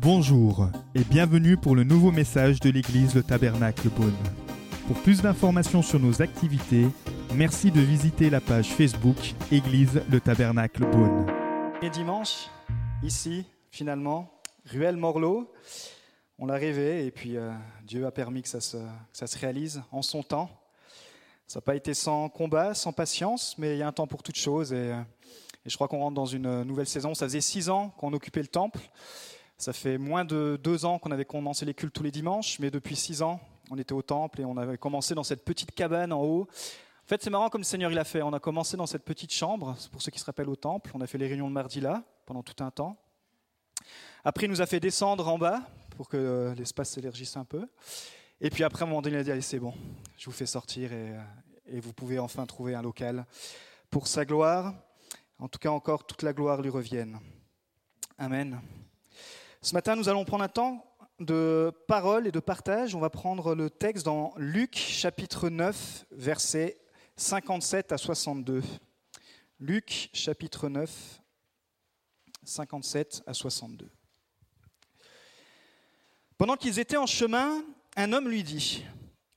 Bonjour et bienvenue pour le nouveau message de l'église Le Tabernacle Beaune. Pour plus d'informations sur nos activités, merci de visiter la page Facebook Église Le Tabernacle Beaune. Et dimanche, ici, finalement, Ruelle Morlot, on l'a rêvé et puis euh, Dieu a permis que ça, se, réalise en son temps. Ça n'a pas été sans combat, sans patience, mais il y a un temps pour toute chose et, euh, et je crois qu'on rentre dans une nouvelle saison. Ça faisait six ans qu'on occupait le temple. Ça fait moins de deux ans qu'on avait commencé les cultes tous les dimanches, mais depuis six ans, on était au temple et on avait commencé dans cette petite cabane en haut. En fait, c'est marrant comme le Seigneur il a fait. On a commencé dans cette petite chambre, pour ceux qui se rappellent au temple. On a fait les réunions de mardi là, pendant tout un temps. Après, il nous a fait descendre en bas pour que euh, l'espace s'élargisse un peu. Et puis après, à un moment donné, il a dit Allez, c'est bon, je vous fais sortir et, euh, et vous pouvez enfin trouver un local pour sa gloire. En tout cas, encore toute la gloire lui revienne. Amen. Ce matin, nous allons prendre un temps de parole et de partage. On va prendre le texte dans Luc chapitre 9, versets 57 à 62. Luc chapitre 9, 57 à 62. Pendant qu'ils étaient en chemin, un homme lui dit,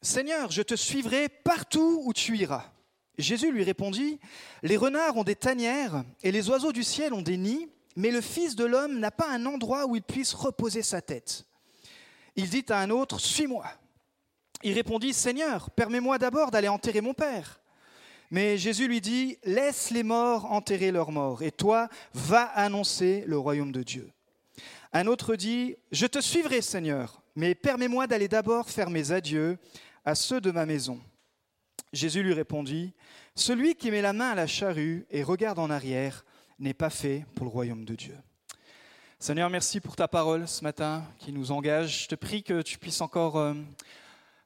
Seigneur, je te suivrai partout où tu iras. Jésus lui répondit, Les renards ont des tanières et les oiseaux du ciel ont des nids mais le Fils de l'homme n'a pas un endroit où il puisse reposer sa tête. Il dit à un autre, Suis-moi. Il répondit, Seigneur, permets-moi d'abord d'aller enterrer mon Père. Mais Jésus lui dit, Laisse les morts enterrer leurs morts, et toi, va annoncer le royaume de Dieu. Un autre dit, Je te suivrai, Seigneur, mais permets-moi d'aller d'abord faire mes adieux à ceux de ma maison. Jésus lui répondit, Celui qui met la main à la charrue et regarde en arrière, n'est pas fait pour le royaume de Dieu. Seigneur, merci pour ta parole ce matin qui nous engage. Je te prie que tu puisses encore euh,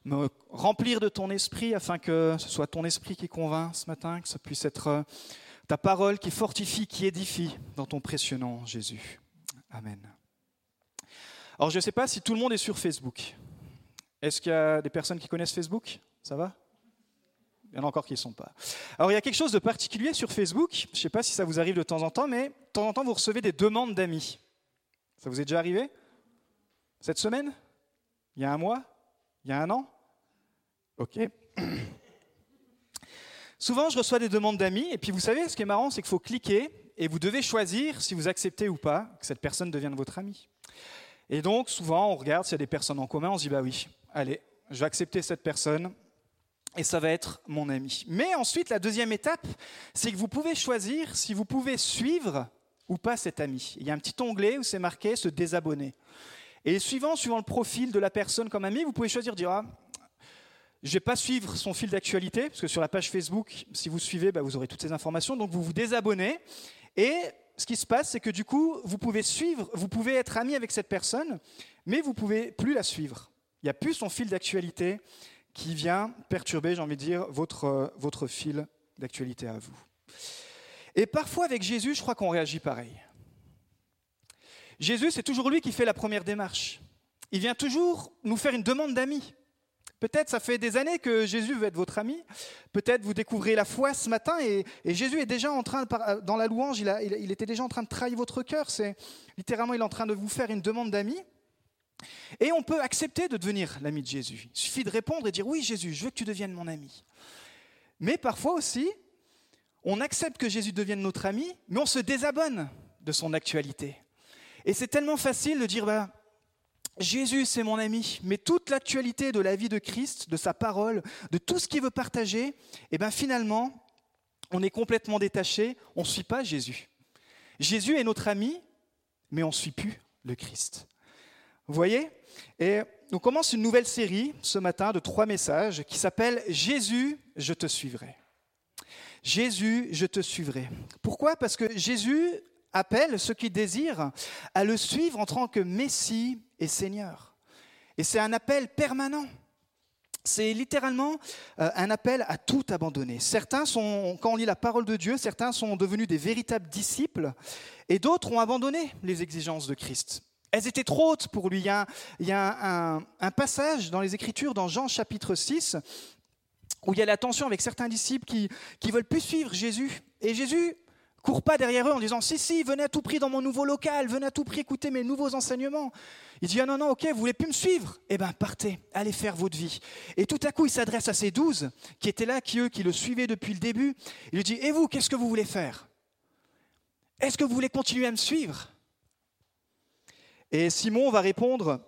me remplir de ton esprit afin que ce soit ton esprit qui convainc ce matin, que ce puisse être euh, ta parole qui fortifie, qui édifie dans ton précieux nom, Jésus. Amen. Alors, je ne sais pas si tout le monde est sur Facebook. Est-ce qu'il y a des personnes qui connaissent Facebook? Ça va? Il y en a encore qui ne sont pas. Alors il y a quelque chose de particulier sur Facebook, je ne sais pas si ça vous arrive de temps en temps, mais de temps en temps vous recevez des demandes d'amis. Ça vous est déjà arrivé? Cette semaine? Il y a un mois? Il y a un an? Ok. Souvent je reçois des demandes d'amis, et puis vous savez, ce qui est marrant, c'est qu'il faut cliquer, et vous devez choisir si vous acceptez ou pas que cette personne devienne votre ami. Et donc souvent on regarde s'il y a des personnes en commun, on se dit bah oui, allez, je vais accepter cette personne, et ça va être mon ami. Mais ensuite, la deuxième étape, c'est que vous pouvez choisir si vous pouvez suivre ou pas cet ami. Il y a un petit onglet où c'est marqué se désabonner. Et suivant, suivant le profil de la personne comme ami, vous pouvez choisir dire ah, je ne vais pas suivre son fil d'actualité, parce que sur la page Facebook, si vous suivez, bah, vous aurez toutes ces informations. Donc vous vous désabonnez. Et ce qui se passe, c'est que du coup, vous pouvez suivre, vous pouvez être ami avec cette personne, mais vous ne pouvez plus la suivre. Il n'y a plus son fil d'actualité qui vient perturber, j'ai envie de dire, votre, euh, votre fil d'actualité à vous. Et parfois avec Jésus, je crois qu'on réagit pareil. Jésus, c'est toujours lui qui fait la première démarche. Il vient toujours nous faire une demande d'amis. Peut-être ça fait des années que Jésus veut être votre ami. Peut-être vous découvrez la foi ce matin et, Jésus est déjà en train, dans la louange, il, il était déjà en train de trahir votre cœur. C'est littéralement, il est en train de vous faire une demande d'amis. Et on peut accepter de devenir l'ami de Jésus. Il suffit de répondre et dire oui Jésus, je veux que tu deviennes mon ami. Mais parfois aussi, on accepte que Jésus devienne notre ami, mais on se désabonne de son actualité. Et c'est tellement facile de dire bah, Jésus c'est mon ami, mais toute l'actualité de la vie de Christ, de sa parole, de tout ce qu'il veut partager, eh bien finalement, on est complètement détaché, on ne suit pas Jésus. Jésus est notre ami, mais on ne suit plus le Christ. Voyez? Et on commence une nouvelle série ce matin de trois messages qui s'appelle Jésus, je te suivrai. Jésus, je te suivrai. Pourquoi? Parce que Jésus appelle ceux qui désirent à le suivre en tant que Messie et Seigneur. Et c'est un appel permanent. C'est littéralement euh, un appel à tout abandonner. Certains sont, quand on lit la parole de Dieu, certains sont devenus des véritables disciples et d'autres ont abandonné les exigences de Christ. Elles étaient trop hautes pour lui. Il y a, un, passage dans les Écritures, dans Jean chapitre 6, où il y a la tension avec certains disciples qui, qui veulent plus suivre Jésus. Et Jésus Cours pas derrière eux en disant Si, si, venez à tout prix dans mon nouveau local, venez à tout prix écouter mes nouveaux enseignements. Il dit Ah non, non, ok, vous voulez plus me suivre? Eh bien, partez, allez faire votre vie. Et tout à coup, il s'adresse à ces douze qui étaient là, qui eux, qui le suivaient depuis le début. Il lui dit Et vous, qu'est-ce que vous voulez faire? Est-ce que vous voulez continuer à me suivre? Et Simon va répondre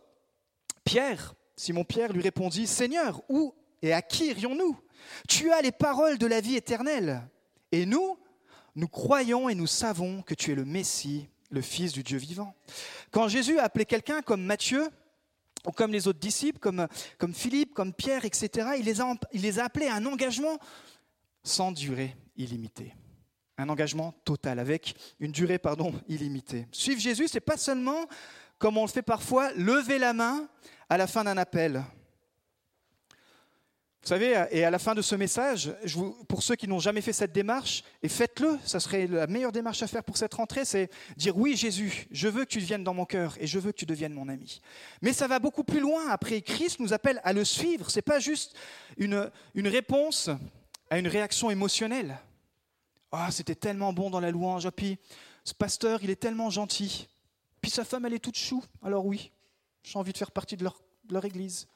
Pierre, Simon Pierre lui répondit Seigneur, où et à qui irions-nous? Tu as les paroles de la vie éternelle. Et nous, nous croyons et nous savons que tu es le Messie, le Fils du Dieu vivant. Quand Jésus a appelé quelqu'un comme Matthieu, ou comme les autres disciples, comme, comme Philippe, comme Pierre, etc., il les, a, il les a appelés à un engagement sans durée illimitée. Un engagement total, avec une durée pardon, illimitée. Suivre Jésus, ce n'est pas seulement, comme on le fait parfois, lever la main à la fin d'un appel vous savez, et à la fin de ce message, pour ceux qui n'ont jamais fait cette démarche, et faites-le, ça serait la meilleure démarche à faire pour cette rentrée, c'est dire oui Jésus, je veux que tu viennes dans mon cœur et je veux que tu deviennes mon ami. Mais ça va beaucoup plus loin. Après, Christ nous appelle à le suivre. Ce n'est pas juste une, réponse à une réaction émotionnelle. Ah, c'était tellement bon dans la louange. Ah, puis ce pasteur, il est tellement gentil. Puis sa femme, elle est toute chou. Alors oui, j'ai envie de faire partie de leur, église.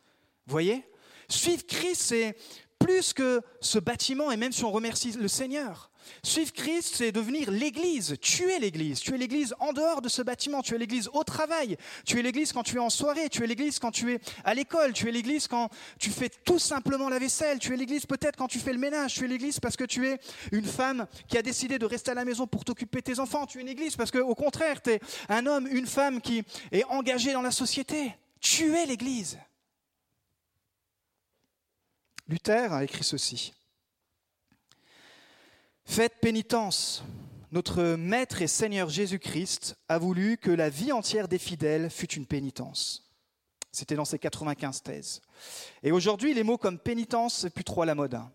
Vous voyez? Suivre Christ, c'est plus que ce bâtiment, et même si on remercie le Seigneur. Suivre Christ, c'est devenir l'Église. Tu es l'Église. Tu es l'Église en dehors de ce bâtiment. Tu es l'Église au travail. Tu es l'Église quand tu es en soirée. Tu es l'Église quand tu es à l'école. Tu es l'Église quand tu fais tout simplement la vaisselle. Tu es l'Église peut-être quand tu fais le ménage. Tu es l'Église parce que tu es une femme qui a décidé de rester à la maison pour t'occuper de tes enfants. Tu es une Église parce qu'au contraire, tu es un homme, une femme qui est engagé dans la société. Tu es l'Église. Luther a écrit ceci. Faites pénitence. Notre Maître et Seigneur Jésus-Christ a voulu que la vie entière des fidèles fût une pénitence. C'était dans ses 95 thèses. Et aujourd'hui, les mots comme pénitence, c'est plus trop à la mode. Hein.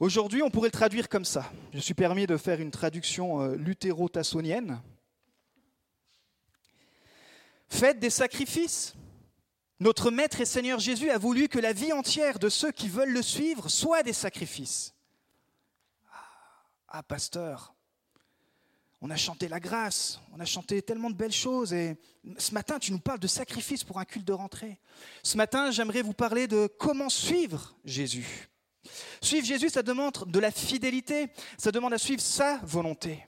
Aujourd'hui, on pourrait le traduire comme ça. Je suis permis de faire une traduction euh, luthéro-tassonienne. Faites des sacrifices notre Maître et Seigneur Jésus a voulu que la vie entière de ceux qui veulent le suivre soit des sacrifices. Ah, pasteur, on a chanté la grâce, on a chanté tellement de belles choses et ce matin tu nous parles de sacrifices pour un culte de rentrée. Ce matin j'aimerais vous parler de comment suivre Jésus. Suivre Jésus, ça demande de la fidélité, ça demande à suivre sa volonté.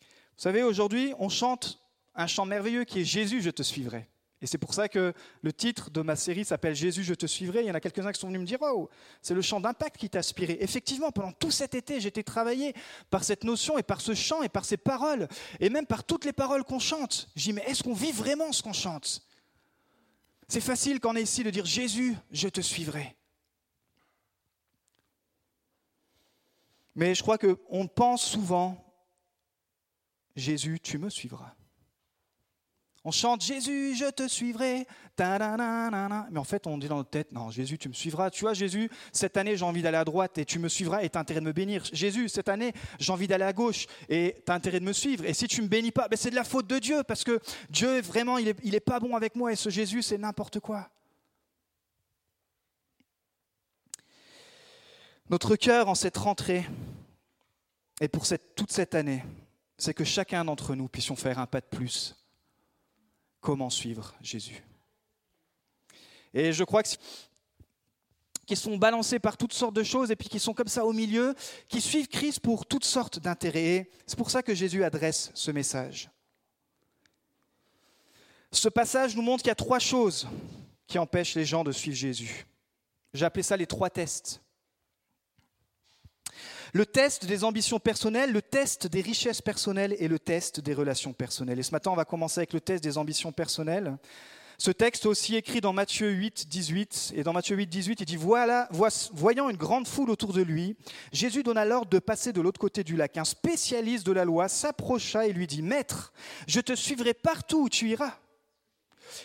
Vous savez, aujourd'hui on chante un chant merveilleux qui est Jésus, je te suivrai. Et c'est pour ça que le titre de ma série s'appelle Jésus, je te suivrai. Il y en a quelques-uns qui sont venus me dire Oh, c'est le chant d'impact qui t'a inspiré. Effectivement, pendant tout cet été, été travaillé par cette notion et par ce chant et par ces paroles, et même par toutes les paroles qu'on chante. J'ai dit Mais est-ce qu'on vit vraiment ce qu'on chante? C'est facile quand on est ici de dire Jésus, je te suivrai. Mais je crois qu'on pense souvent Jésus, tu me suivras. On chante Jésus, je te suivrai. Mais en fait, on dit dans notre tête, non, Jésus, tu me suivras. Tu vois, Jésus, cette année, j'ai envie d'aller à droite et tu me suivras et tu as intérêt de me bénir. Jésus, cette année, j'ai envie d'aller à gauche et tu as intérêt de me suivre. Et si tu ne me bénis pas, ben c'est de la faute de Dieu parce que Dieu, vraiment, il est pas bon avec moi et ce Jésus, c'est n'importe quoi. Notre cœur en cette rentrée et pour toute cette année, c'est que chacun d'entre nous puissions faire un pas de plus comment suivre Jésus. Et je crois que qui sont balancés par toutes sortes de choses et puis qui sont comme ça au milieu, qui suivent Christ pour toutes sortes d'intérêts. C'est pour ça que Jésus adresse ce message. Ce passage nous montre qu'il y a trois choses qui empêchent les gens de suivre Jésus. J'ai appelé ça les trois tests. Le test des ambitions personnelles, le test des richesses personnelles et le test des relations personnelles. Et ce matin, on va commencer avec le test des ambitions personnelles. Ce texte aussi écrit dans Matthieu 8, 18. Et dans Matthieu 8, 18, il dit Voilà, voyant une grande foule autour de lui, Jésus donna l'ordre de passer de l'autre côté du lac. Un spécialiste de la loi s'approcha et lui dit Maître, je te suivrai partout où tu iras.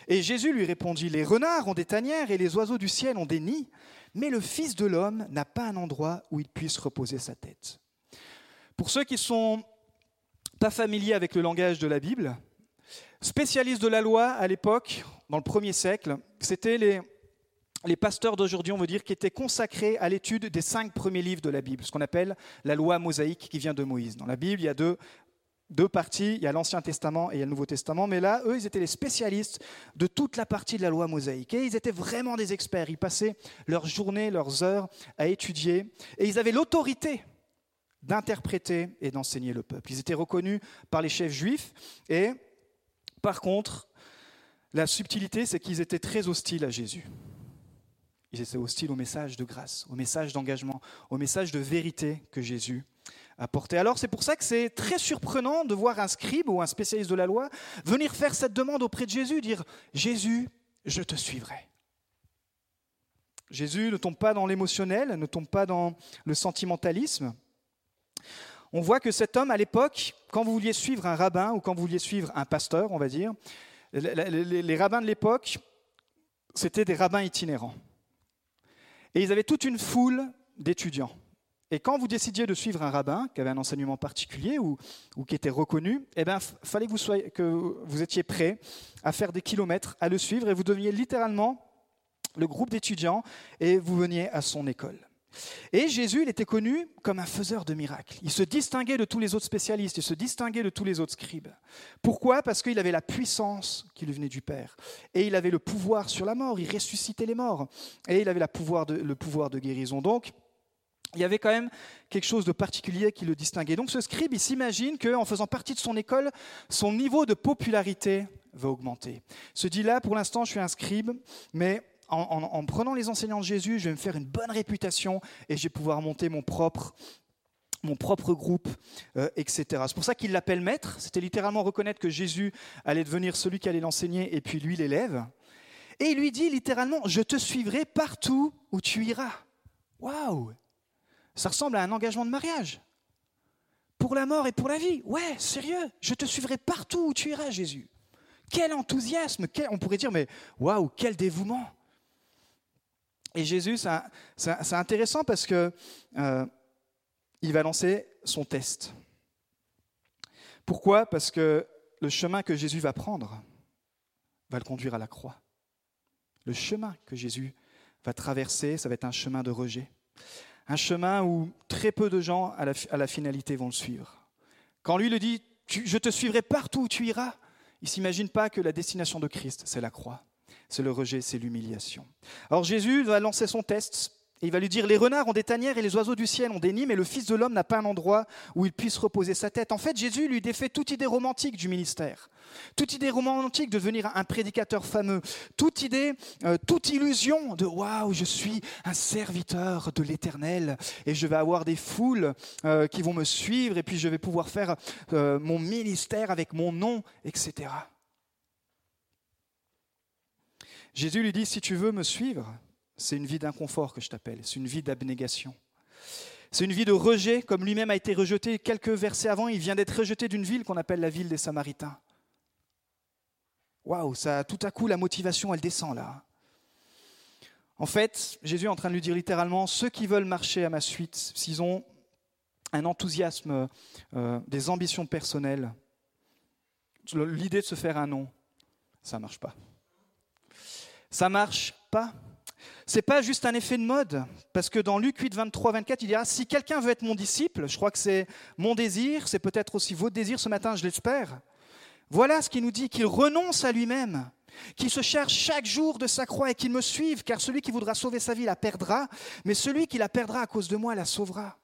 Et Jésus lui répondit Les renards ont des tanières et les oiseaux du ciel ont des nids, mais le Fils de l'homme n'a pas un endroit où il puisse reposer sa tête. Pour ceux qui sont pas familiers avec le langage de la Bible, spécialistes de la loi à l'époque, dans le premier siècle, c'était les, les pasteurs d'aujourd'hui, on veut dire, qui étaient consacrés à l'étude des cinq premiers livres de la Bible, ce qu'on appelle la loi mosaïque qui vient de Moïse. Dans la Bible, il y a deux, deux parties, il y a l'Ancien Testament et il y a le Nouveau Testament, mais là, eux, ils étaient les spécialistes de toute la partie de la loi mosaïque. Et ils étaient vraiment des experts. Ils passaient leurs journées, leurs heures à étudier, et ils avaient l'autorité d'interpréter et d'enseigner le peuple. Ils étaient reconnus par les chefs juifs, et par contre, la subtilité, c'est qu'ils étaient très hostiles à Jésus. Ils étaient hostiles au message de grâce, au message d'engagement, au message de vérité que Jésus Alors c'est pour ça que c'est très surprenant de voir un scribe ou un spécialiste de la loi venir faire cette demande auprès de Jésus, dire Jésus, je te suivrai. Jésus ne tombe pas dans l'émotionnel, ne tombe pas dans le sentimentalisme. On voit que cet homme, à l'époque, quand vous vouliez suivre un rabbin ou quand vous vouliez suivre un pasteur, on va dire, les rabbins de l'époque, c'était des rabbins itinérants. Et ils avaient toute une foule d'étudiants. Et quand vous décidiez de suivre un rabbin qui avait un enseignement particulier ou, qui était reconnu, eh bien, fallait que vous, soyez, que vous étiez prêt à faire des kilomètres, à le suivre, et vous deveniez littéralement le groupe d'étudiants et vous veniez à son école. Et Jésus, il était connu comme un faiseur de miracles. Il se distinguait de tous les autres spécialistes, il se distinguait de tous les autres scribes. Pourquoi? Parce qu'il avait la puissance qui lui venait du Père. Et il avait le pouvoir sur la mort, il ressuscitait les morts. Et il avait le pouvoir de guérison. Donc, il y avait quand même quelque chose de particulier qui le distinguait. Donc ce scribe, il s'imagine qu'en faisant partie de son école, son niveau de popularité va augmenter. Il se dit là, pour l'instant, je suis un scribe, mais en, prenant les enseignants de Jésus, je vais me faire une bonne réputation et je vais pouvoir monter mon propre mon propre groupe, euh, etc. C'est pour ça qu'il l'appelle maître. C'était littéralement reconnaître que Jésus allait devenir celui qui allait l'enseigner et puis lui l'élève. Et il lui dit littéralement, je te suivrai partout où tu iras. Waouh Ça ressemble à un engagement de mariage. Pour la mort et pour la vie. Ouais, sérieux, je te suivrai partout où tu iras, Jésus. Quel enthousiasme, on pourrait dire, mais waouh, quel dévouement. Et Jésus, c'est intéressant parce que euh, il va lancer son test. Pourquoi? Parce que le chemin que Jésus va prendre va le conduire à la croix. Le chemin que Jésus va traverser, ça va être un chemin de rejet. Un chemin où très peu de gens à la, finalité vont le suivre. Quand lui le dit, je te suivrai partout où tu iras, il ne s'imagine pas que la destination de Christ, c'est la croix c'est le rejet, c'est l'humiliation. Alors Jésus va lancer son test. Il va lui dire, les renards ont des tanières et les oiseaux du ciel ont des nids, mais le Fils de l'homme n'a pas un endroit où il puisse reposer sa tête. En fait, Jésus lui défait toute idée romantique du ministère, toute idée romantique de devenir un prédicateur fameux, toute idée, euh, toute illusion de waouh, je suis un serviteur de l'Éternel et je vais avoir des foules euh, qui vont me suivre et puis je vais pouvoir faire euh, mon ministère avec mon nom, etc. Jésus lui dit, si tu veux me suivre, c'est une vie d'inconfort que je t'appelle, c'est une vie d'abnégation. C'est une vie de rejet, comme lui-même a été rejeté quelques versets avant, il vient d'être rejeté d'une ville qu'on appelle la ville des Samaritains. Waouh, ça tout à coup la motivation elle descend là. En fait, Jésus est en train de lui dire littéralement ceux qui veulent marcher à ma suite, s'ils ont un enthousiasme, euh, des ambitions personnelles, l'idée de se faire un nom, ça ne marche pas ça marche pas. C'est pas juste un effet de mode, parce que dans Luc 8, 23, 24, il dira si quelqu'un veut être mon disciple, je crois que c'est mon désir, c'est peut-être aussi votre désir ce matin, je l'espère. Voilà ce qu'il nous dit qu'il renonce à lui-même, qu'il se cherche chaque jour de sa croix et qu'il me suive, car celui qui voudra sauver sa vie la perdra, mais celui qui la perdra à cause de moi la sauvera.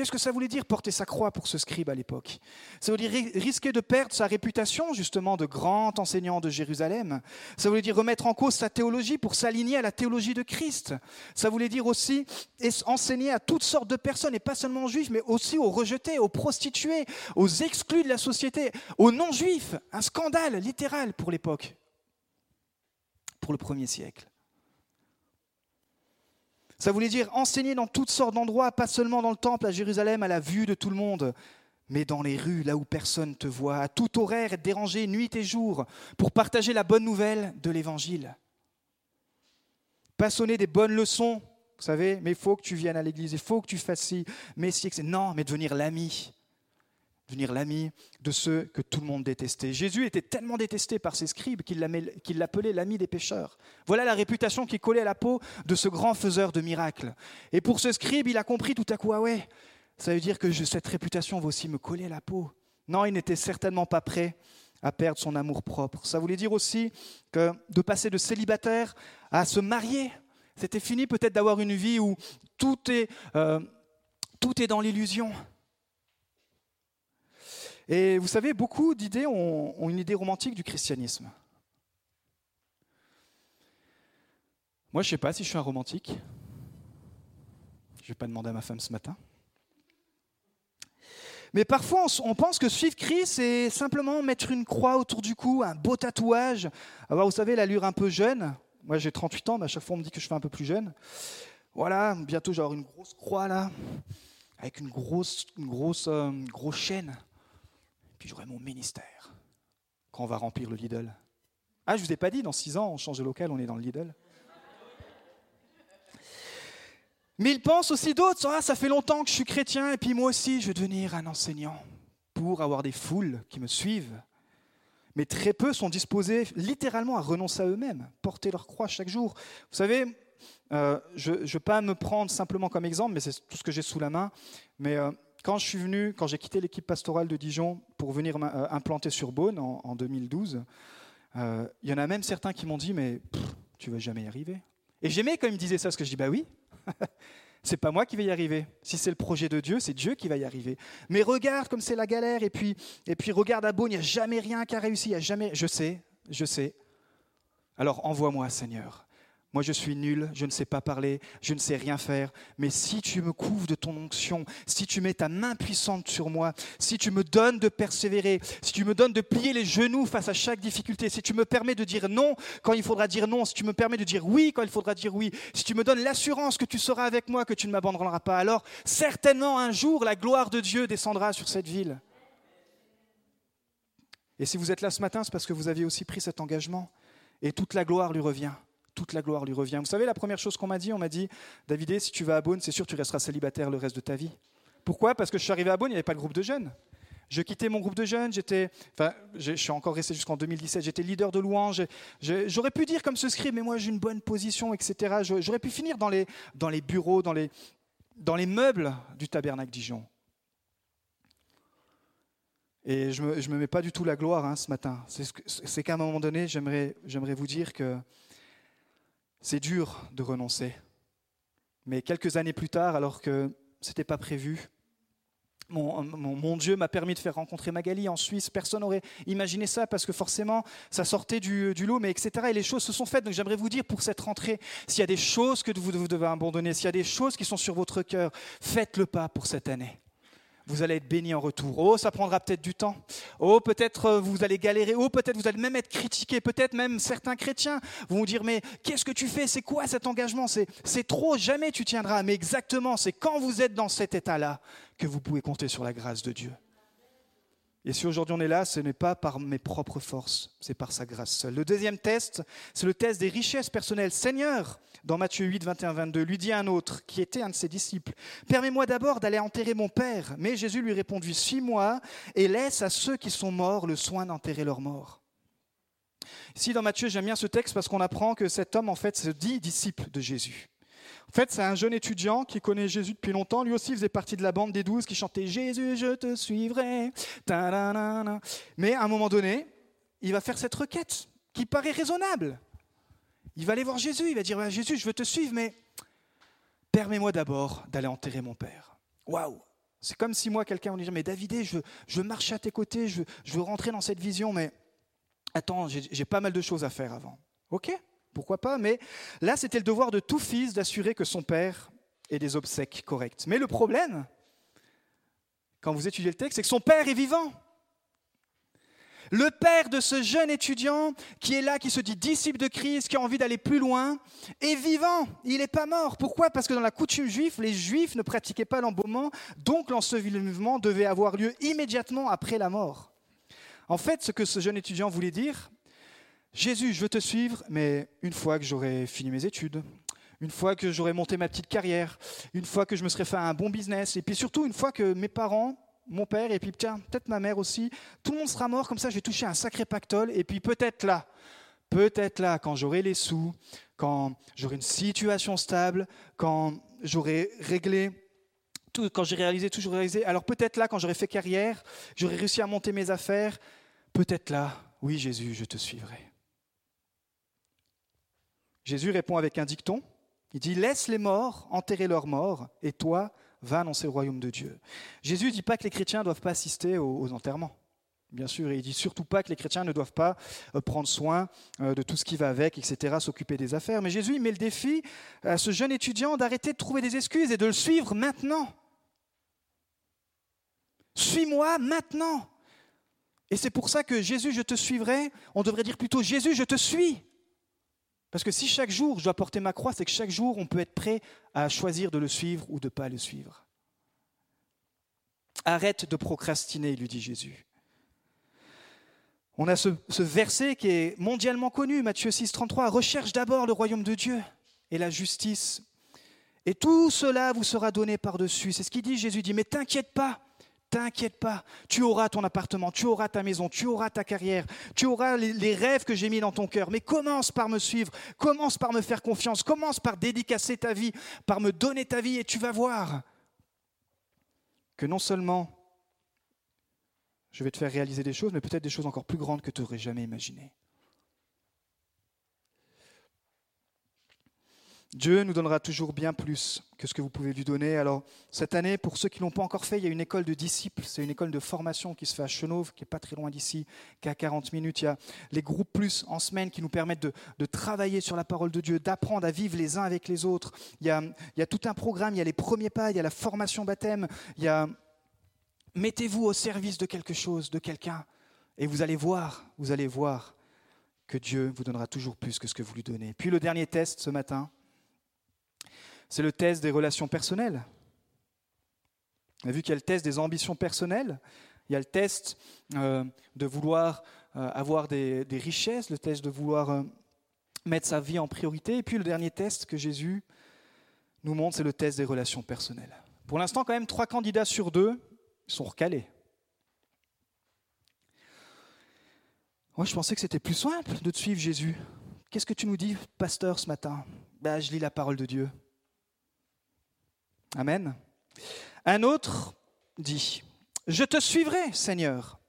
Qu'est-ce que ça voulait dire porter sa croix pour ce scribe à l'époque? Ça voulait dire risquer de perdre sa réputation justement de grand enseignant de Jérusalem? Ça voulait dire remettre en cause sa théologie pour s'aligner à la théologie de Christ? Ça voulait dire aussi enseigner à toutes sortes de personnes, et pas seulement aux juifs, mais aussi aux rejetés, aux prostituées, aux exclus de la société, aux non-juifs? Un scandale littéral pour l'époque, pour le premier siècle. Ça voulait dire enseigner dans toutes sortes d'endroits, pas seulement dans le temple à Jérusalem, à la vue de tout le monde, mais dans les rues, là où personne ne te voit, à tout horaire, être dérangé nuit et jour, pour partager la bonne nouvelle de l'Évangile. Pas sonner des bonnes leçons, vous savez, mais il faut que tu viennes à l'église, il faut que tu fasses ci, mais si, non, mais devenir l'ami. Devenir l'ami de ceux que tout le monde détestait. Jésus était tellement détesté par ses scribes qu'il l'appelait l'ami des pécheurs. Voilà la réputation qui collait à la peau de ce grand faiseur de miracles. Et pour ce scribe, il a compris tout à coup, ah ouais, ça veut dire que cette réputation va aussi me coller à la peau. Non, il n'était certainement pas prêt à perdre son amour propre. Ça voulait dire aussi que de passer de célibataire à se marier, c'était fini peut-être d'avoir une vie où tout est, euh, tout est dans l'illusion. Et vous savez, beaucoup d'idées ont, une idée romantique du christianisme. Moi, je ne sais pas si je suis un romantique. Je ne vais pas demander à ma femme ce matin. Mais parfois, on pense que suivre Christ, c'est simplement mettre une croix autour du cou, un beau tatouage, avoir, vous savez, l'allure un peu jeune. Moi, j'ai 38 ans, mais à chaque fois, on me dit que je fais un peu plus jeune. Voilà, bientôt, j'aurai une grosse croix là, avec une grosse, grosse, euh, grosse chaîne. Puis j'aurai mon ministère quand on va remplir le Lidl. Ah, je ne vous ai pas dit, dans six ans, on change de local, on est dans le Lidl. Mais il pense aussi d'autres, ah, ça fait longtemps que je suis chrétien, et puis moi aussi, je veux devenir un enseignant pour avoir des foules qui me suivent. Mais très peu sont disposés littéralement à renoncer à eux-mêmes, porter leur croix chaque jour. Vous savez, euh, je ne veux pas me prendre simplement comme exemple, mais c'est tout ce que j'ai sous la main. Mais euh, quand je suis venu, quand j'ai quitté l'équipe pastorale de Dijon pour venir euh, implanter sur Beaune en, 2012, euh, il y en a même certains qui m'ont dit mais tu vas jamais y arriver. Et j'aimais quand ils me disaient ça parce que je dis bah oui. c'est pas moi qui vais y arriver. Si c'est le projet de Dieu, c'est Dieu qui va y arriver. Mais regarde comme c'est la galère et puis et puis regarde à Beaune, il n'y a jamais rien qui a réussi, il y a jamais. Je sais, je sais. Alors envoie-moi, Seigneur. Moi, je suis nul, je ne sais pas parler, je ne sais rien faire. Mais si tu me couvres de ton onction, si tu mets ta main puissante sur moi, si tu me donnes de persévérer, si tu me donnes de plier les genoux face à chaque difficulté, si tu me permets de dire non quand il faudra dire non, si tu me permets de dire oui quand il faudra dire oui, si tu me donnes l'assurance que tu seras avec moi, que tu ne m'abandonneras pas, alors certainement un jour la gloire de Dieu descendra sur cette ville. Et si vous êtes là ce matin, c'est parce que vous aviez aussi pris cet engagement. Et toute la gloire lui revient toute la gloire lui revient. Vous savez, la première chose qu'on m'a dit, on m'a dit, Davidé, si tu vas à Beaune, c'est sûr tu resteras célibataire le reste de ta vie. Pourquoi? Parce que je suis arrivé à Beaune, il n'y avait pas de groupe de jeunes. Je quittais mon groupe de jeunes, j'étais, enfin, je suis encore resté jusqu'en 2017, j'étais leader de louange. J'aurais pu dire comme ce scribe, mais moi j'ai une bonne position, etc. J'aurais pu finir dans les, dans les bureaux, dans les, dans les meubles du tabernacle Dijon. Et je ne me, me, mets pas du tout la gloire hein, ce matin. C'est qu'à un moment donné, j'aimerais vous dire que c'est dur de renoncer. Mais quelques années plus tard, alors que ce n'était pas prévu, mon, Dieu m'a permis de faire rencontrer Magali en Suisse. Personne n'aurait imaginé ça parce que forcément, ça sortait du, lot, mais etc. Et les choses se sont faites. Donc j'aimerais vous dire pour cette rentrée, s'il y a des choses que vous devez abandonner, s'il y a des choses qui sont sur votre cœur, faites le pas pour cette année vous allez être béni en retour. Oh, ça prendra peut-être du temps. Oh, peut-être euh, vous allez galérer. Oh, peut-être vous allez même être critiqué. Peut-être même certains chrétiens vont vous dire, mais qu'est-ce que tu fais? C'est quoi cet engagement? C'est trop, jamais tu tiendras. Mais exactement, c'est quand vous êtes dans cet état-là que vous pouvez compter sur la grâce de Dieu. Et si aujourd'hui on est là, ce n'est pas par mes propres forces, c'est par sa grâce seule. Le deuxième test, c'est le test des richesses personnelles. Seigneur, dans Matthieu 8, 21, 22, lui dit un autre, qui était un de ses disciples, Permets-moi d'abord d'aller enterrer mon père. Mais Jésus lui répondit, Suis-moi et laisse à ceux qui sont morts le soin d'enterrer leurs morts. Ici, dans Matthieu, j'aime bien ce texte parce qu'on apprend que cet homme, en fait, se dit disciple de Jésus. En fait, c'est un jeune étudiant qui connaît Jésus depuis longtemps. Lui aussi faisait partie de la bande des douze qui chantait Jésus, je te suivrai. Mais à un moment donné, il va faire cette requête qui paraît raisonnable. Il va aller voir Jésus, il va dire Jésus, je veux te suivre, mais permets-moi d'abord d'aller enterrer mon père. Waouh C'est comme si moi, quelqu'un me disait Mais Davidé, je, je marche à tes côtés, je, je veux rentrer dans cette vision, mais attends, j'ai pas mal de choses à faire avant. Ok? Pourquoi pas Mais là, c'était le devoir de tout fils d'assurer que son père ait des obsèques correctes. Mais le problème, quand vous étudiez le texte, c'est que son père est vivant. Le père de ce jeune étudiant qui est là, qui se dit disciple de Christ, qui a envie d'aller plus loin, est vivant. Il n'est pas mort. Pourquoi? Parce que dans la coutume juive, les juifs ne pratiquaient pas l'embaumement, donc l'ensevelissement devait avoir lieu immédiatement après la mort. En fait, ce que ce jeune étudiant voulait dire, Jésus, je veux te suivre, mais une fois que j'aurai fini mes études, une fois que j'aurai monté ma petite carrière, une fois que je me serai fait un bon business, et puis surtout une fois que mes parents mon père, et puis tiens, peut-être ma mère aussi. Tout le monde sera mort, comme ça je vais toucher un sacré pactole, et puis peut-être là, peut-être là, quand j'aurai les sous, quand j'aurai une situation stable, quand j'aurai réglé tout, quand j'ai réalisé tout, réalisé. Alors peut-être là, quand j'aurai fait carrière, j'aurai réussi à monter mes affaires, peut-être là, oui Jésus, je te suivrai. Jésus répond avec un dicton. Il dit, laisse les morts enterrer leurs morts, et toi, va annoncer le royaume de Dieu. Jésus ne dit pas que les chrétiens ne doivent pas assister aux, enterrements. Bien sûr, et il dit surtout pas que les chrétiens ne doivent pas euh, prendre soin euh, de tout ce qui va avec, etc., s'occuper des affaires. Mais Jésus met le défi à ce jeune étudiant d'arrêter de trouver des excuses et de le suivre maintenant. Suis-moi maintenant. Et c'est pour ça que Jésus, je te suivrai, on devrait dire plutôt Jésus, je te suis. Parce que si chaque jour je dois porter ma croix, c'est que chaque jour on peut être prêt à choisir de le suivre ou de ne pas le suivre. Arrête de procrastiner, lui dit Jésus. On a ce, verset qui est mondialement connu, Matthieu 6, 33. Recherche d'abord le royaume de Dieu et la justice. Et tout cela vous sera donné par-dessus. C'est ce qu'il dit, Jésus dit, mais t'inquiète pas, T'inquiète pas, tu auras ton appartement, tu auras ta maison, tu auras ta carrière, tu auras les, rêves que j'ai mis dans ton cœur. Mais commence par me suivre, commence par me faire confiance, commence par dédicacer ta vie, par me donner ta vie et tu vas voir que non seulement je vais te faire réaliser des choses, mais peut-être des choses encore plus grandes que tu n'aurais jamais imaginées. Dieu nous donnera toujours bien plus que ce que vous pouvez lui donner. Alors, cette année, pour ceux qui ne l'ont pas encore fait, il y a une école de disciples. C'est une école de formation qui se fait à Chenauve, qui n'est pas très loin d'ici, qui est à 40 minutes. Il y a les groupes plus en semaine qui nous permettent de, travailler sur la parole de Dieu, d'apprendre à vivre les uns avec les autres. Il y, a, il y a tout un programme, il y a les premiers pas, il y a la formation baptême, il y a mettez-vous au service de quelque chose, de quelqu'un, et vous allez voir, vous allez voir que Dieu vous donnera toujours plus que ce que vous lui donnez. Puis le dernier test ce matin, c'est le test des relations personnelles. On a vu qu'il y a le test des ambitions personnelles, il y a le test euh, de vouloir euh, avoir des, richesses, le test de vouloir euh, mettre sa vie en priorité, et puis le dernier test que Jésus nous montre, c'est le test des relations personnelles. Pour l'instant, quand même, trois candidats sur deux sont recalés. Moi, je pensais que c'était plus simple de te suivre Jésus. Qu'est-ce que tu nous dis, pasteur, ce matin? Ben, Je lis la parole de Dieu. Amen. Un autre dit, je te suivrai, Seigneur.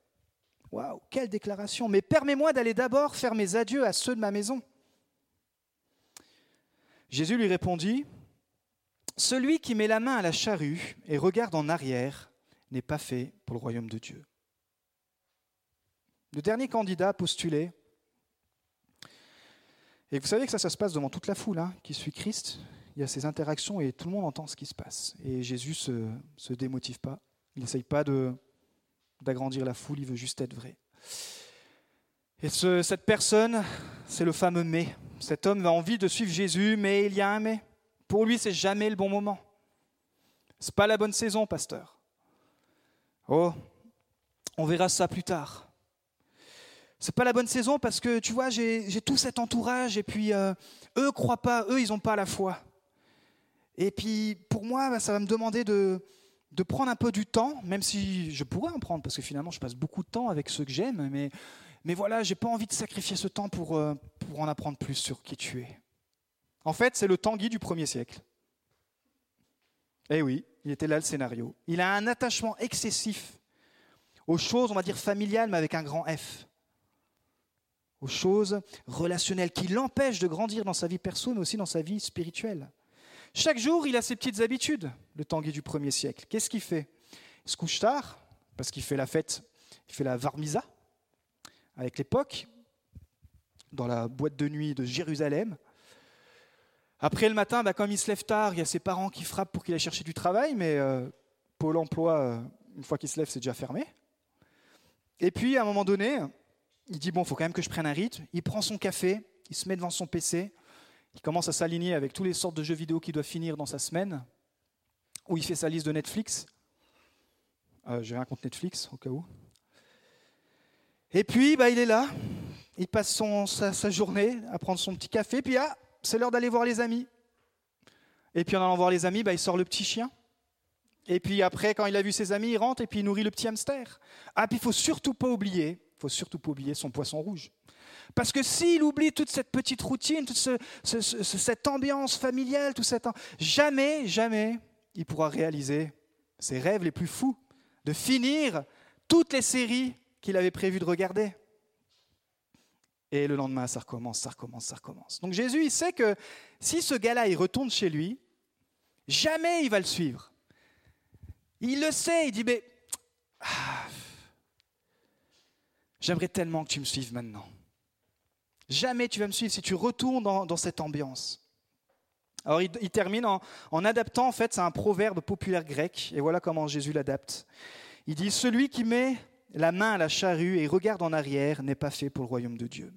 Waouh, quelle déclaration. Mais permets-moi d'aller d'abord faire mes adieux à ceux de ma maison. Jésus lui répondit, Celui qui met la main à la charrue et regarde en arrière n'est pas fait pour le royaume de Dieu. Le dernier candidat postulé, et vous savez que ça, ça se passe devant toute la foule hein, qui suit Christ, il y a ces interactions et tout le monde entend ce qui se passe. Et Jésus se, se démotive pas. Il n'essaye pas d'agrandir la foule, il veut juste être vrai. Et cette personne, c'est le fameux mais. Cet homme a envie de suivre Jésus, mais il y a un mais. Pour lui, c'est jamais le bon moment. C'est pas la bonne saison, pasteur. Oh, on verra ça plus tard. C'est pas la bonne saison parce que tu vois, j'ai tout cet entourage et puis euh, eux croient pas, eux ils n'ont pas la foi. Et puis, pour moi, bah, ça va me demander de, prendre un peu du temps, même si je pourrais en prendre, parce que finalement, je passe beaucoup de temps avec ceux que j'aime, mais, mais voilà, j'ai pas envie de sacrifier ce temps pour, euh, pour en apprendre plus sur qui tu es. En fait, c'est le Tanguy du premier siècle. Eh oui, il était là le scénario. Il a un attachement excessif aux choses, on va dire familiales, mais avec un grand F. Aux choses relationnelles qui l'empêchent de grandir dans sa vie perso, mais aussi dans sa vie spirituelle. Chaque jour, il a ses petites habitudes, le Tanguy du premier siècle. Qu'est-ce qu'il fait? Il se couche tard, parce qu'il fait la fête, il fait la varmisa, avec l'époque, dans la boîte de nuit de Jérusalem. Après le matin, bah, comme il se lève tard, il y a ses parents qui frappent pour qu'il aille chercher du travail, mais euh, Pôle emploi, euh, une fois qu'il se lève, c'est déjà fermé. Et puis, à un moment donné, il dit, bon, il faut quand même que je prenne un rythme. Il prend son café, il se met devant son PC, il commence à s'aligner avec toutes les sortes de jeux vidéo qu'il doit finir dans sa semaine, où il fait sa liste de Netflix. Euh, J'ai rien contre Netflix, au cas où. Et puis, bah, il est là, il passe son, sa, journée à prendre son petit café, puis ah, c'est l'heure d'aller voir les amis. Et puis en allant voir les amis, bah, il sort le petit chien. Et puis après, quand il a vu ses amis, il rentre et puis il nourrit le petit hamster. Ah, puis il faut surtout pas oublier, faut surtout pas oublier son poisson rouge. Parce que s'il oublie toute cette petite routine, toute cette ambiance familiale, tout cet, jamais, jamais, il pourra réaliser ses rêves les plus fous, de finir toutes les séries qu'il avait prévu de regarder. Et le lendemain, ça recommence, ça recommence, ça recommence. Donc Jésus, il sait que si ce gars-là, il retourne chez lui, jamais il va le suivre. Il le sait, il dit, mais ah, j'aimerais tellement que tu me suives maintenant. Jamais tu vas me suivre si tu retournes dans, cette ambiance. Alors il, termine en, adaptant, en fait, c'est un proverbe populaire grec, et voilà comment Jésus l'adapte. Il dit, celui qui met la main à la charrue et regarde en arrière n'est pas fait pour le royaume de Dieu.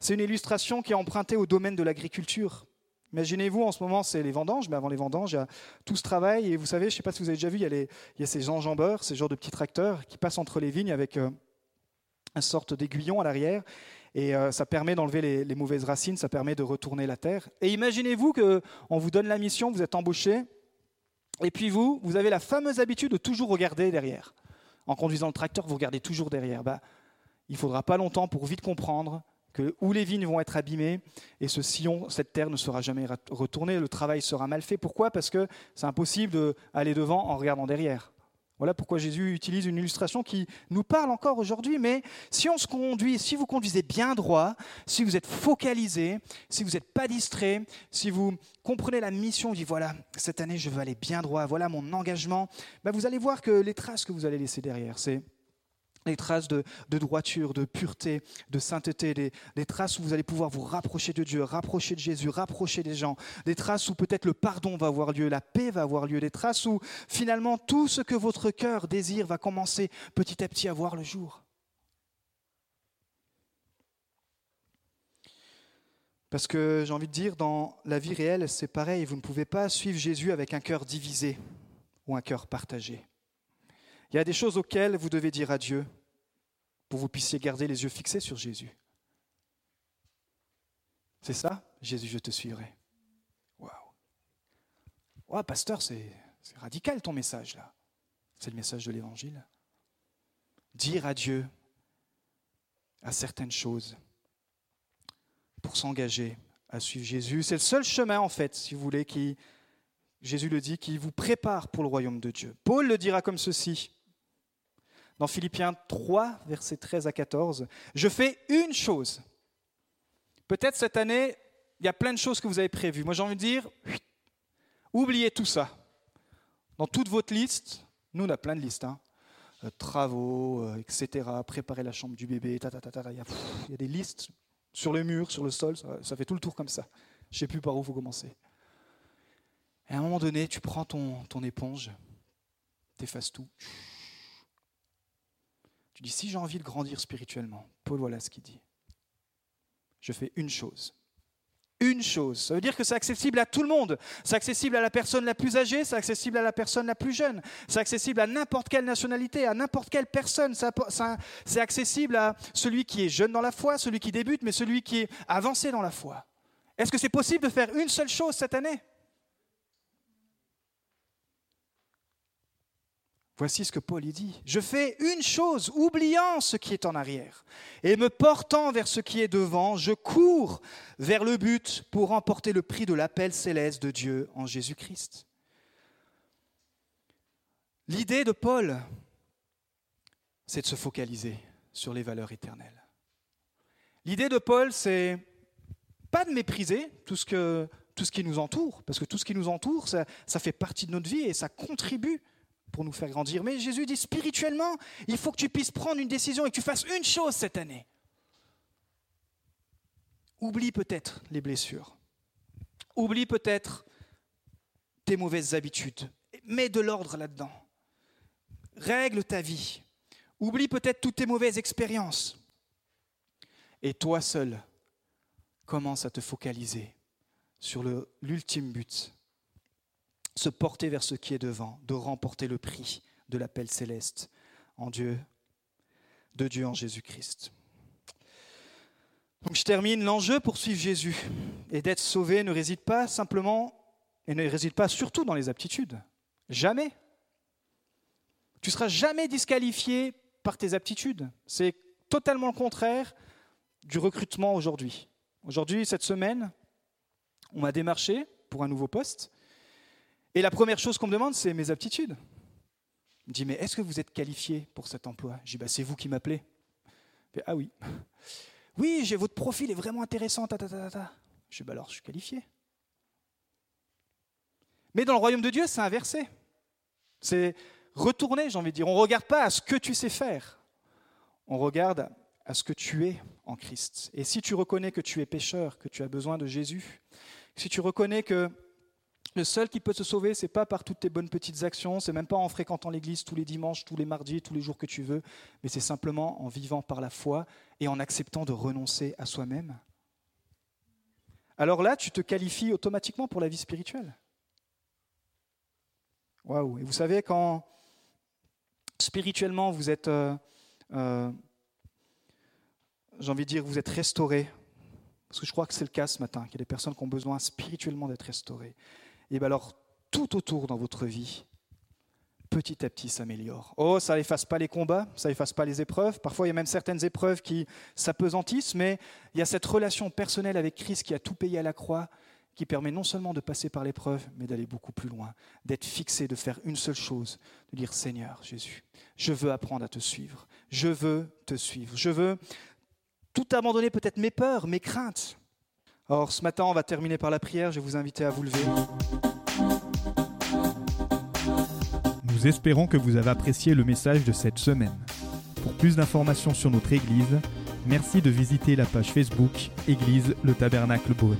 C'est une illustration qui est empruntée au domaine de l'agriculture. Imaginez-vous, en ce moment, c'est les vendanges, mais avant les vendanges, il y a tout ce travail. Et vous savez, je ne sais pas si vous avez déjà vu, il y a, ces enjambeurs, ces genres de petits tracteurs qui passent entre les vignes avec euh, une sorte d'aiguillon à l'arrière. Et euh, ça permet d'enlever les, mauvaises racines, ça permet de retourner la terre. Et imaginez-vous qu'on vous donne la mission, vous êtes embauché, et puis vous, vous avez la fameuse habitude de toujours regarder derrière en conduisant le tracteur, vous regardez toujours derrière. Bah, il faudra pas longtemps pour vite comprendre que où les vignes vont être abîmées et ce sillon, cette terre ne sera jamais retournée, le travail sera mal fait. Pourquoi? Parce que c'est impossible d'aller devant en regardant derrière. Voilà pourquoi Jésus utilise une illustration qui nous parle encore aujourd'hui, mais si on se conduit, si vous conduisez bien droit, si vous êtes focalisé, si vous n'êtes pas distrait, si vous comprenez la mission, vous dites voilà, cette année je veux aller bien droit, voilà mon engagement, ben vous allez voir que les traces que vous allez laisser derrière, c'est des traces de, droiture, de pureté, de sainteté, des, traces où vous allez pouvoir vous rapprocher de Dieu, rapprocher de Jésus, rapprocher des gens, des traces où peut-être le pardon va avoir lieu, la paix va avoir lieu, des traces où finalement tout ce que votre cœur désire va commencer petit à petit à voir le jour. Parce que j'ai envie de dire, dans la vie réelle, c'est pareil, vous ne pouvez pas suivre Jésus avec un cœur divisé ou un cœur partagé. Il y a des choses auxquelles vous devez dire adieu vous puissiez garder les yeux fixés sur Jésus. C'est ça? Jésus, je te suivrai. Waouh. Wow, pasteur, c'est radical ton message là. C'est le message de l'Évangile. Dire adieu à certaines choses pour s'engager à suivre Jésus. C'est le seul chemin, en fait, si vous voulez, qui, Jésus le dit, qui vous prépare pour le royaume de Dieu. Paul le dira comme ceci dans Philippiens 3, versets 13 à 14. Je fais une chose. Peut-être cette année, il y a plein de choses que vous avez prévues. Moi, j'ai envie de dire, oubliez tout ça. Dans toute votre liste, nous, on a plein de listes. Hein. Euh, travaux, euh, etc. Préparer la chambre du bébé, ta, il, y a, des listes sur le mur, sur le sol. Ça, fait tout le tour comme ça. Je ne sais plus par où il faut commencer. Et à un moment donné, tu prends ton, ton éponge, tu effaces tout. Tu dis, si j'ai envie de grandir spirituellement, Paul, voilà ce qu'il dit. Je fais une chose. Une chose. Ça veut dire que c'est accessible à tout le monde. C'est accessible à la personne la plus âgée, c'est accessible à la personne la plus jeune. C'est accessible à n'importe quelle nationalité, à n'importe quelle personne. C'est accessible à celui qui est jeune dans la foi, celui qui débute, mais celui qui est avancé dans la foi. Est-ce que c'est possible de faire une seule chose cette année? Voici ce que Paul y dit. Je fais une chose, oubliant ce qui est en arrière, et me portant vers ce qui est devant, je cours vers le but pour remporter le prix de l'appel céleste de Dieu en Jésus-Christ. L'idée de Paul, c'est de se focaliser sur les valeurs éternelles. L'idée de Paul, c'est pas de mépriser tout ce, qui nous entoure, parce que tout ce qui nous entoure, ça fait partie de notre vie et ça contribue pour nous faire grandir. Mais Jésus dit spirituellement, il faut que tu puisses prendre une décision et que tu fasses une chose cette année. Oublie peut-être les blessures. Oublie peut-être tes mauvaises habitudes. Mets de l'ordre là-dedans. Règle ta vie. Oublie peut-être toutes tes mauvaises expériences. Et toi seul, commence à te focaliser sur l'ultime but, se porter vers ce qui est devant, de remporter le prix de l'appel céleste en Dieu, de Dieu en Jésus-Christ. Donc je termine, l'enjeu pour suivre Jésus et d'être sauvé ne réside pas simplement et ne réside pas surtout dans les aptitudes. Jamais. Tu seras jamais disqualifié par tes aptitudes. C'est totalement le contraire du recrutement aujourd'hui. Aujourd'hui, cette semaine, on m'a démarché pour un nouveau poste. Et la première chose qu'on me demande, c'est mes aptitudes. Il me dit, mais est-ce que vous êtes qualifié pour cet emploi? Je dis, bah, c'est vous qui m'appelez. Ah oui. Oui, votre profil est vraiment intéressant. Ta, ta, Je dis, bah alors, je suis qualifié. Mais dans le royaume de Dieu, c'est inversé. C'est retourné, j'ai envie de dire. On ne regarde pas à ce que tu sais faire. On regarde à ce que tu es en Christ. Et si tu reconnais que tu es pécheur, que tu as besoin de Jésus, si tu reconnais que le seul qui peut te sauver, c'est pas par toutes tes bonnes petites actions, c'est même pas en fréquentant l'église tous les dimanches, tous les mardis, tous les jours que tu veux, mais c'est simplement en vivant par la foi et en acceptant de renoncer à soi-même. Alors là, tu te qualifies automatiquement pour la vie spirituelle. Waouh Et vous savez, quand spirituellement vous êtes, euh, euh, j'ai envie de dire, vous êtes restauré, parce que je crois que c'est le cas ce matin, qu'il y a des personnes qui ont besoin spirituellement d'être restaurées et bien alors tout autour dans votre vie, petit à petit s'améliore. Oh, ça n'efface pas les combats, ça n'efface pas les épreuves. Parfois, il y a même certaines épreuves qui s'apesantissent, mais il y a cette relation personnelle avec Christ qui a tout payé à la croix, qui permet non seulement de passer par l'épreuve, mais d'aller beaucoup plus loin, d'être fixé, de faire une seule chose, de dire Seigneur Jésus, je veux apprendre à te suivre, je veux te suivre, je veux tout abandonner, peut-être mes peurs, mes craintes, alors ce matin, on va terminer par la prière. Je vais vous inviter à vous lever. Nous espérons que vous avez apprécié le message de cette semaine. Pour plus d'informations sur notre Église, merci de visiter la page Facebook Église le Tabernacle Beaune.